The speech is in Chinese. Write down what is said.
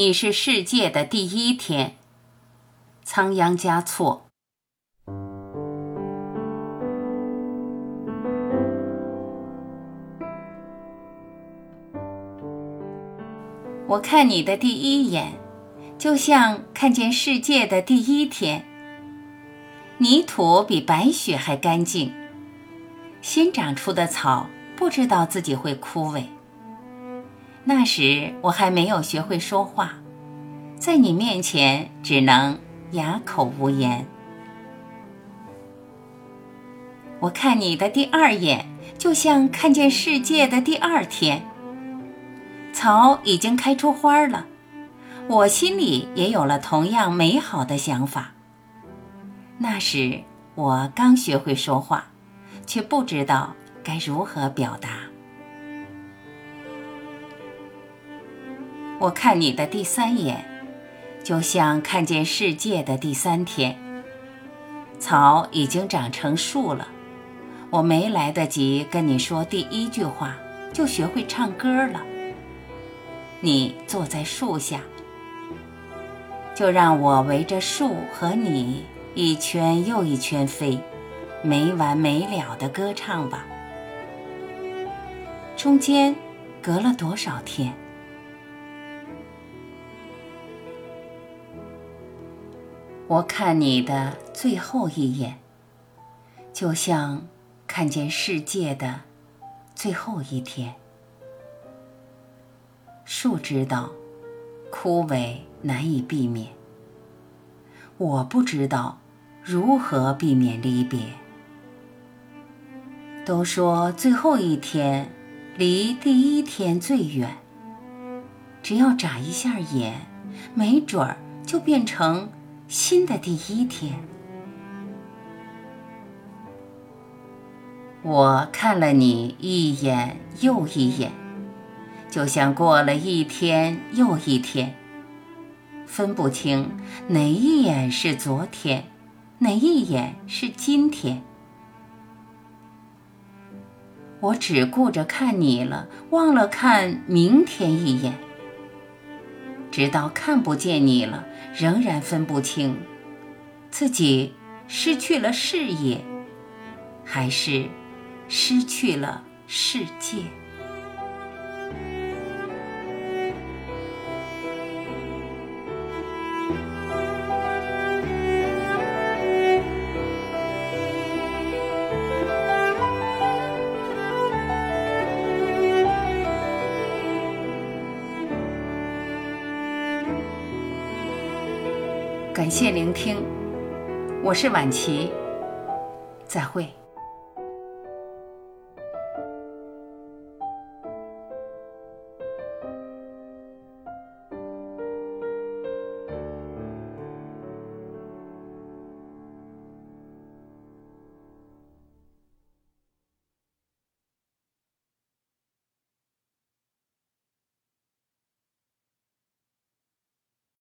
你是世界的第一天。仓央嘉措。我看你的第一眼，就像看见世界的第一天。泥土比白雪还干净，新长出的草不知道自己会枯萎。那时我还没有学会说话，在你面前只能哑口无言。我看你的第二眼，就像看见世界的第二天。草已经开出花了，我心里也有了同样美好的想法。那时我刚学会说话，却不知道该如何表达。我看你的第三眼，就像看见世界的第三天。草已经长成树了，我没来得及跟你说第一句话，就学会唱歌了。你坐在树下，就让我围着树和你一圈又一圈飞，没完没了的歌唱吧。中间隔了多少天？我看你的最后一眼，就像看见世界的最后一天。树知道，枯萎难以避免。我不知道如何避免离别。都说最后一天离第一天最远，只要眨一下眼，没准儿就变成。新的第一天，我看了你一眼又一眼，就像过了一天又一天，分不清哪一眼是昨天，哪一眼是今天。我只顾着看你了，忘了看明天一眼。直到看不见你了，仍然分不清自己失去了视野，还是失去了世界。感谢聆听，我是晚琪，再会。